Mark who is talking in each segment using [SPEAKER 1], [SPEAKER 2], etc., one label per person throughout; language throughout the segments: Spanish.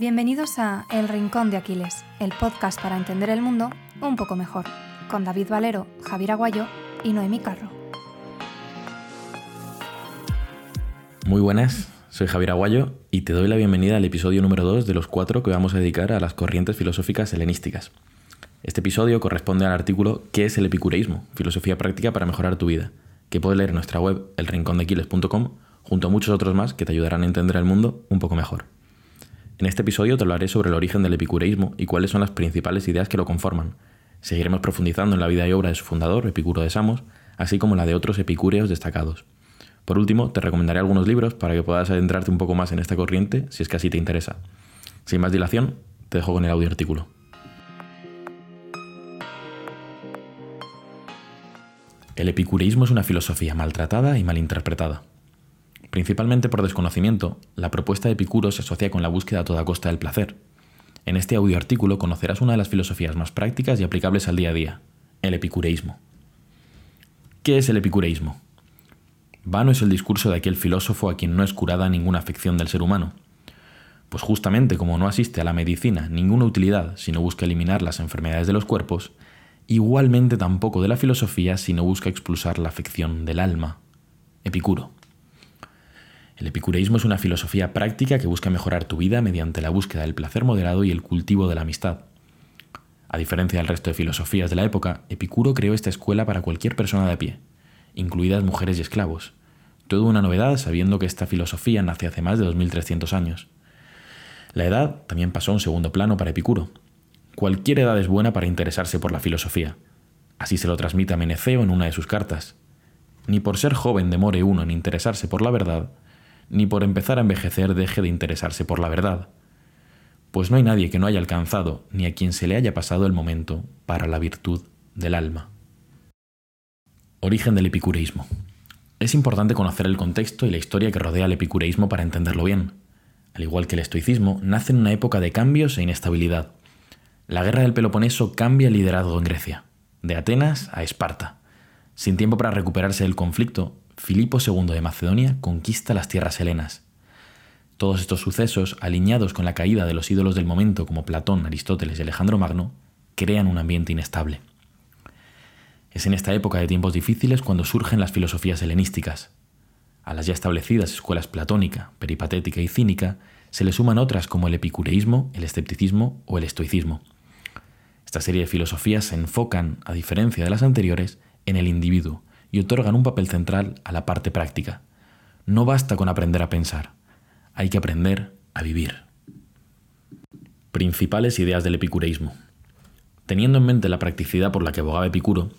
[SPEAKER 1] Bienvenidos a El Rincón de Aquiles, el podcast para entender el mundo un poco mejor, con David Valero, Javier Aguayo y Noemí Carro.
[SPEAKER 2] Muy buenas, soy Javier Aguayo y te doy la bienvenida al episodio número 2 de los cuatro que vamos a dedicar a las corrientes filosóficas helenísticas. Este episodio corresponde al artículo ¿Qué es el epicureísmo? Filosofía práctica para mejorar tu vida, que puedes leer en nuestra web elrincondeaquiles.com junto a muchos otros más que te ayudarán a entender el mundo un poco mejor. En este episodio te hablaré sobre el origen del epicureísmo y cuáles son las principales ideas que lo conforman. Seguiremos profundizando en la vida y obra de su fundador, Epicuro de Samos, así como la de otros epicúreos destacados. Por último, te recomendaré algunos libros para que puedas adentrarte un poco más en esta corriente si es que así te interesa. Sin más dilación, te dejo con el audio artículo. El epicureísmo es una filosofía maltratada y malinterpretada. Principalmente por desconocimiento, la propuesta de Epicuro se asocia con la búsqueda a toda costa del placer. En este audio artículo conocerás una de las filosofías más prácticas y aplicables al día a día, el epicureísmo. ¿Qué es el epicureísmo? Vano es el discurso de aquel filósofo a quien no es curada ninguna afección del ser humano. Pues justamente como no asiste a la medicina ninguna utilidad si no busca eliminar las enfermedades de los cuerpos, igualmente tampoco de la filosofía si no busca expulsar la afección del alma. Epicuro. El epicureísmo es una filosofía práctica que busca mejorar tu vida mediante la búsqueda del placer moderado y el cultivo de la amistad. A diferencia del resto de filosofías de la época, Epicuro creó esta escuela para cualquier persona de a pie, incluidas mujeres y esclavos. Todo una novedad sabiendo que esta filosofía nace hace más de 2300 años. La edad también pasó a un segundo plano para Epicuro. Cualquier edad es buena para interesarse por la filosofía. Así se lo transmite a Meneceo en una de sus cartas. Ni por ser joven demore uno en interesarse por la verdad, ni por empezar a envejecer deje de interesarse por la verdad, pues no hay nadie que no haya alcanzado ni a quien se le haya pasado el momento para la virtud del alma. Origen del epicureísmo. Es importante conocer el contexto y la historia que rodea al epicureísmo para entenderlo bien. Al igual que el estoicismo, nace en una época de cambios e inestabilidad. La guerra del Peloponeso cambia el liderazgo en Grecia, de Atenas a Esparta. Sin tiempo para recuperarse del conflicto, Filipo II de Macedonia conquista las tierras helenas. Todos estos sucesos, alineados con la caída de los ídolos del momento como Platón, Aristóteles y Alejandro Magno, crean un ambiente inestable. Es en esta época de tiempos difíciles cuando surgen las filosofías helenísticas. A las ya establecidas escuelas platónica, peripatética y cínica se le suman otras como el epicureísmo, el escepticismo o el estoicismo. Esta serie de filosofías se enfocan, a diferencia de las anteriores, en el individuo, y otorgan un papel central a la parte práctica. No basta con aprender a pensar, hay que aprender a vivir. Principales ideas del epicureísmo. Teniendo en mente la practicidad por la que abogaba Epicuro,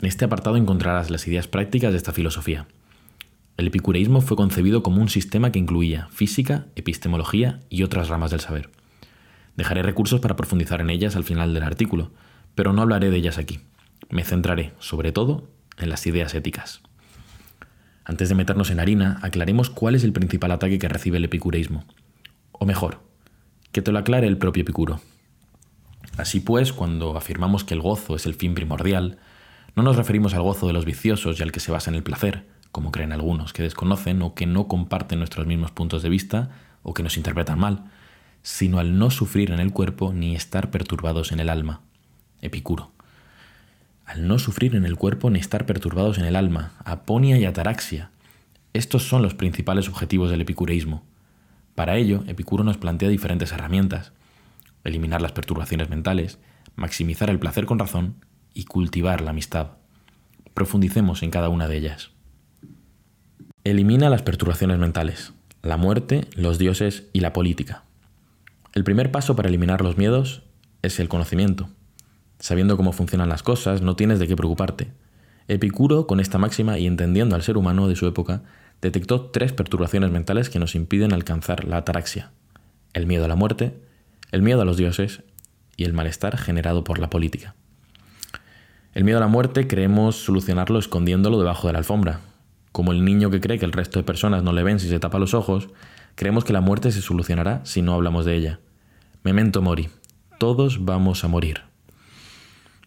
[SPEAKER 2] en este apartado encontrarás las ideas prácticas de esta filosofía. El epicureísmo fue concebido como un sistema que incluía física, epistemología y otras ramas del saber. Dejaré recursos para profundizar en ellas al final del artículo, pero no hablaré de ellas aquí. Me centraré, sobre todo, en las ideas éticas. Antes de meternos en harina, aclaremos cuál es el principal ataque que recibe el epicureísmo. O mejor, que te lo aclare el propio Epicuro. Así pues, cuando afirmamos que el gozo es el fin primordial, no nos referimos al gozo de los viciosos y al que se basa en el placer, como creen algunos que desconocen o que no comparten nuestros mismos puntos de vista o que nos interpretan mal, sino al no sufrir en el cuerpo ni estar perturbados en el alma. Epicuro al no sufrir en el cuerpo ni estar perturbados en el alma, aponia y ataraxia. Estos son los principales objetivos del epicureísmo. Para ello, Epicuro nos plantea diferentes herramientas. Eliminar las perturbaciones mentales, maximizar el placer con razón y cultivar la amistad. Profundicemos en cada una de ellas. Elimina las perturbaciones mentales, la muerte, los dioses y la política. El primer paso para eliminar los miedos es el conocimiento. Sabiendo cómo funcionan las cosas, no tienes de qué preocuparte. Epicuro, con esta máxima y entendiendo al ser humano de su época, detectó tres perturbaciones mentales que nos impiden alcanzar la ataraxia. El miedo a la muerte, el miedo a los dioses y el malestar generado por la política. El miedo a la muerte creemos solucionarlo escondiéndolo debajo de la alfombra. Como el niño que cree que el resto de personas no le ven si se tapa los ojos, creemos que la muerte se solucionará si no hablamos de ella. Memento mori. Todos vamos a morir.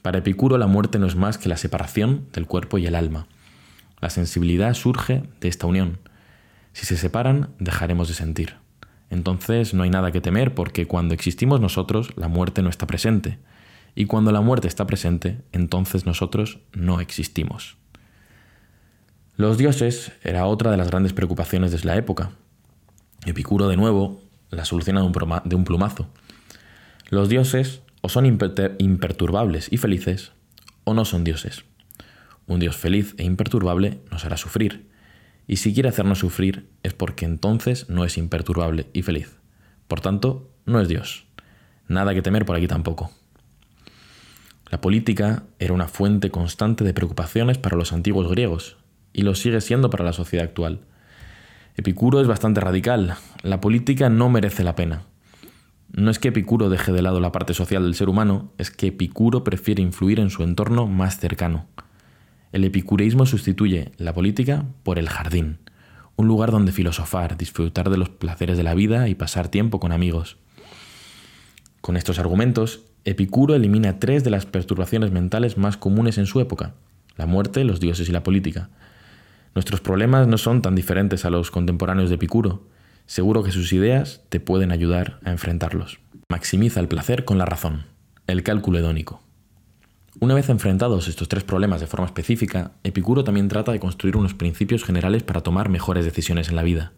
[SPEAKER 2] Para Epicuro la muerte no es más que la separación del cuerpo y el alma. La sensibilidad surge de esta unión. Si se separan, dejaremos de sentir. Entonces no hay nada que temer porque cuando existimos nosotros, la muerte no está presente. Y cuando la muerte está presente, entonces nosotros no existimos. Los dioses era otra de las grandes preocupaciones de la época. Epicuro, de nuevo, la soluciona de un plumazo. Los dioses o son imperturbables y felices, o no son dioses. Un dios feliz e imperturbable nos hará sufrir, y si quiere hacernos sufrir es porque entonces no es imperturbable y feliz. Por tanto, no es Dios. Nada que temer por aquí tampoco. La política era una fuente constante de preocupaciones para los antiguos griegos, y lo sigue siendo para la sociedad actual. Epicuro es bastante radical. La política no merece la pena. No es que Epicuro deje de lado la parte social del ser humano, es que Epicuro prefiere influir en su entorno más cercano. El epicureísmo sustituye la política por el jardín, un lugar donde filosofar, disfrutar de los placeres de la vida y pasar tiempo con amigos. Con estos argumentos, Epicuro elimina tres de las perturbaciones mentales más comunes en su época, la muerte, los dioses y la política. Nuestros problemas no son tan diferentes a los contemporáneos de Epicuro, Seguro que sus ideas te pueden ayudar a enfrentarlos. Maximiza el placer con la razón. El cálculo hedónico. Una vez enfrentados estos tres problemas de forma específica, Epicuro también trata de construir unos principios generales para tomar mejores decisiones en la vida.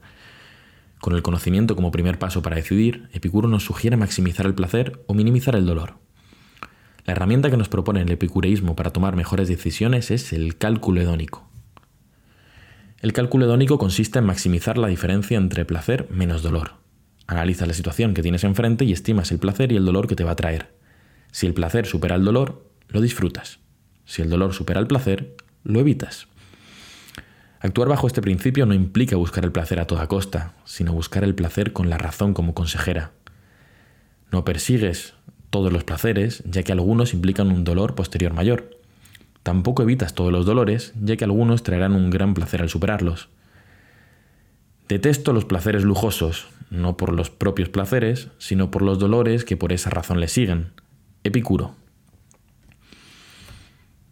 [SPEAKER 2] Con el conocimiento como primer paso para decidir, Epicuro nos sugiere maximizar el placer o minimizar el dolor. La herramienta que nos propone el epicureísmo para tomar mejores decisiones es el cálculo hedónico. El cálculo hedónico consiste en maximizar la diferencia entre placer menos dolor. Analizas la situación que tienes enfrente y estimas el placer y el dolor que te va a traer. Si el placer supera el dolor, lo disfrutas. Si el dolor supera el placer, lo evitas. Actuar bajo este principio no implica buscar el placer a toda costa, sino buscar el placer con la razón como consejera. No persigues todos los placeres, ya que algunos implican un dolor posterior mayor. Tampoco evitas todos los dolores, ya que algunos traerán un gran placer al superarlos. Detesto los placeres lujosos, no por los propios placeres, sino por los dolores que por esa razón le siguen. Epicuro.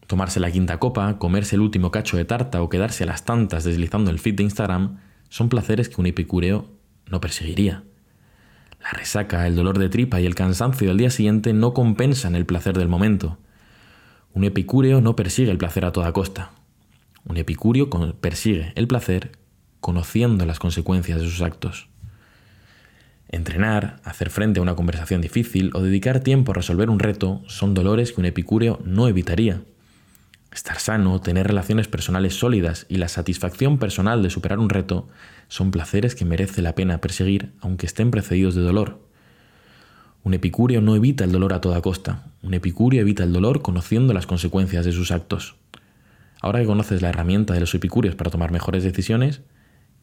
[SPEAKER 2] Tomarse la quinta copa, comerse el último cacho de tarta o quedarse a las tantas deslizando el feed de Instagram son placeres que un epicúreo no perseguiría. La resaca, el dolor de tripa y el cansancio del día siguiente no compensan el placer del momento. Un epicúreo no persigue el placer a toda costa. Un epicúreo persigue el placer conociendo las consecuencias de sus actos. Entrenar, hacer frente a una conversación difícil o dedicar tiempo a resolver un reto son dolores que un epicúreo no evitaría. Estar sano, tener relaciones personales sólidas y la satisfacción personal de superar un reto son placeres que merece la pena perseguir aunque estén precedidos de dolor. Un epicúreo no evita el dolor a toda costa. Un epicúreo evita el dolor conociendo las consecuencias de sus actos. Ahora que conoces la herramienta de los epicúreos para tomar mejores decisiones,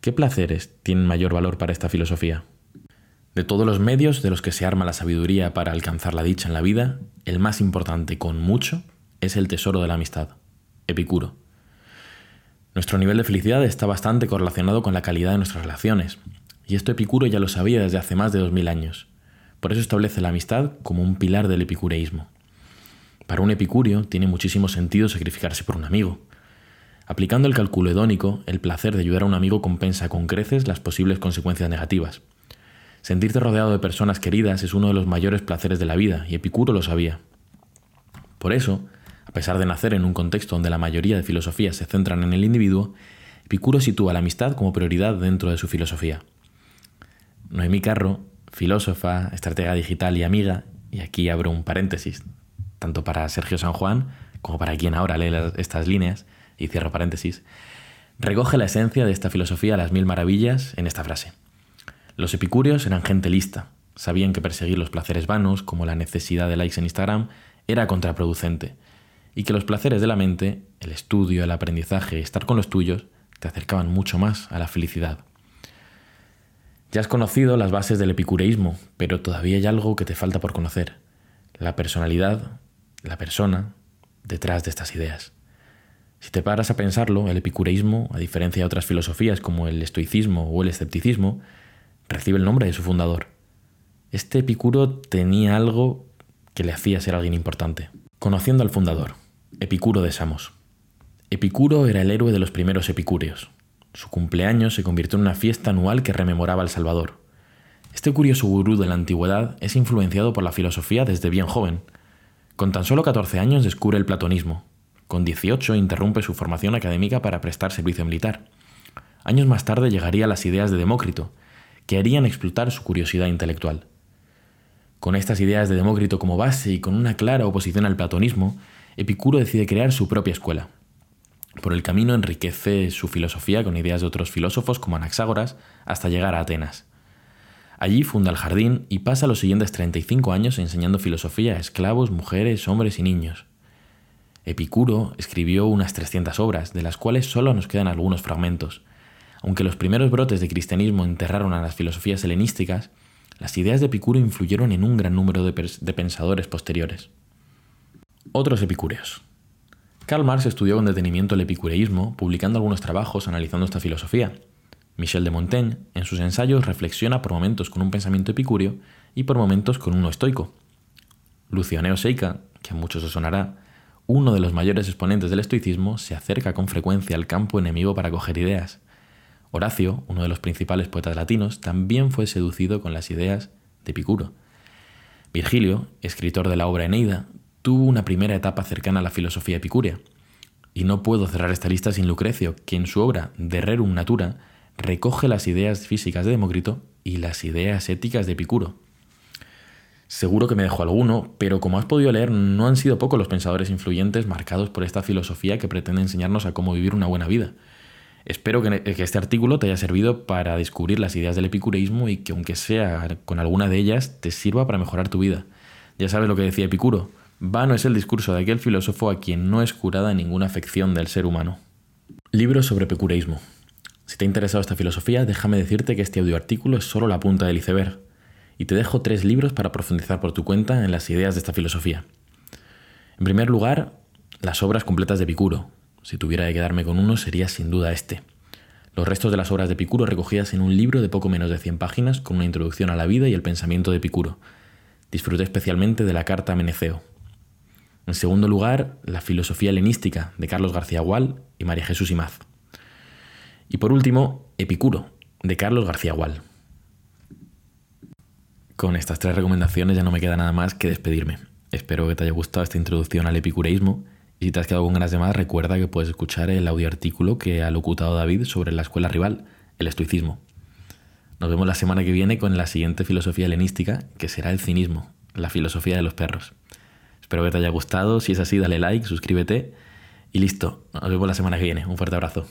[SPEAKER 2] ¿qué placeres tienen mayor valor para esta filosofía? De todos los medios de los que se arma la sabiduría para alcanzar la dicha en la vida, el más importante con mucho es el tesoro de la amistad, Epicuro. Nuestro nivel de felicidad está bastante correlacionado con la calidad de nuestras relaciones, y esto Epicuro ya lo sabía desde hace más de 2000 años. Por eso establece la amistad como un pilar del epicureísmo. Para un epicurio tiene muchísimo sentido sacrificarse por un amigo. Aplicando el cálculo hedónico, el placer de ayudar a un amigo compensa con creces las posibles consecuencias negativas. Sentirte rodeado de personas queridas es uno de los mayores placeres de la vida, y Epicuro lo sabía. Por eso, a pesar de nacer en un contexto donde la mayoría de filosofías se centran en el individuo, Epicuro sitúa la amistad como prioridad dentro de su filosofía. Noemí Carro filósofa, estratega digital y amiga, y aquí abro un paréntesis, tanto para Sergio San Juan como para quien ahora lee estas líneas, y cierro paréntesis, recoge la esencia de esta filosofía a las mil maravillas en esta frase. Los epicúreos eran gente lista, sabían que perseguir los placeres vanos, como la necesidad de likes en Instagram, era contraproducente, y que los placeres de la mente, el estudio, el aprendizaje, estar con los tuyos, te acercaban mucho más a la felicidad. Ya has conocido las bases del epicureísmo, pero todavía hay algo que te falta por conocer. La personalidad, la persona, detrás de estas ideas. Si te paras a pensarlo, el epicureísmo, a diferencia de otras filosofías como el estoicismo o el escepticismo, recibe el nombre de su fundador. Este Epicuro tenía algo que le hacía ser alguien importante. Conociendo al fundador, Epicuro de Samos. Epicuro era el héroe de los primeros epicúreos. Su cumpleaños se convirtió en una fiesta anual que rememoraba al Salvador. Este curioso gurú de la antigüedad es influenciado por la filosofía desde bien joven. Con tan solo 14 años descubre el platonismo. Con 18 interrumpe su formación académica para prestar servicio militar. Años más tarde llegaría a las ideas de Demócrito, que harían explotar su curiosidad intelectual. Con estas ideas de Demócrito como base y con una clara oposición al platonismo, Epicuro decide crear su propia escuela. Por el camino enriquece su filosofía con ideas de otros filósofos como Anaxágoras hasta llegar a Atenas. Allí funda el jardín y pasa los siguientes 35 años enseñando filosofía a esclavos, mujeres, hombres y niños. Epicuro escribió unas 300 obras, de las cuales solo nos quedan algunos fragmentos. Aunque los primeros brotes de cristianismo enterraron a las filosofías helenísticas, las ideas de Epicuro influyeron en un gran número de, de pensadores posteriores. Otros epicúreos. Karl Marx estudió con detenimiento el epicureísmo, publicando algunos trabajos analizando esta filosofía. Michel de Montaigne, en sus ensayos, reflexiona por momentos con un pensamiento epicúreo y por momentos con uno estoico. Lucianeo Seica, que a muchos os sonará, uno de los mayores exponentes del estoicismo, se acerca con frecuencia al campo enemigo para coger ideas. Horacio, uno de los principales poetas latinos, también fue seducido con las ideas de Epicuro. Virgilio, escritor de la obra Eneida, tuvo una primera etapa cercana a la filosofía epicúrea. Y no puedo cerrar esta lista sin Lucrecio, que en su obra De Rerum Natura recoge las ideas físicas de Demócrito y las ideas éticas de Epicuro. Seguro que me dejo alguno, pero como has podido leer, no han sido pocos los pensadores influyentes marcados por esta filosofía que pretende enseñarnos a cómo vivir una buena vida. Espero que, este artículo te haya servido para descubrir las ideas del epicureísmo y que aunque sea con alguna de ellas, te sirva para mejorar tu vida. Ya sabes lo que decía Epicuro, vano es el discurso de aquel filósofo a quien no es curada ninguna afección del ser humano. Libro sobre epicureísmo. Si te ha interesado esta filosofía, déjame decirte que este audioartículo es solo la punta del iceberg, y te dejo tres libros para profundizar por tu cuenta en las ideas de esta filosofía. En primer lugar, las obras completas de Epicuro, si tuviera que quedarme con uno, sería sin duda este. Los restos de las obras de Epicuro recogidas en un libro de poco menos de 100 páginas con una introducción a la vida y el pensamiento de Epicuro. Disfruté especialmente de la carta Meneceo. En segundo lugar, la filosofía helenística de Carlos García Gual y María Jesús Imaz. Y por último, Epicuro, de Carlos García Gual. Con estas tres recomendaciones ya no me queda nada más que despedirme. Espero que te haya gustado esta introducción al epicureísmo y si te has quedado con ganas de más, recuerda que puedes escuchar el audio artículo que ha locutado David sobre la escuela rival, el estoicismo. Nos vemos la semana que viene con la siguiente filosofía helenística, que será el cinismo, la filosofía de los perros. Espero que te haya gustado, si es así dale like, suscríbete y listo. Nos vemos la semana que viene. Un fuerte abrazo.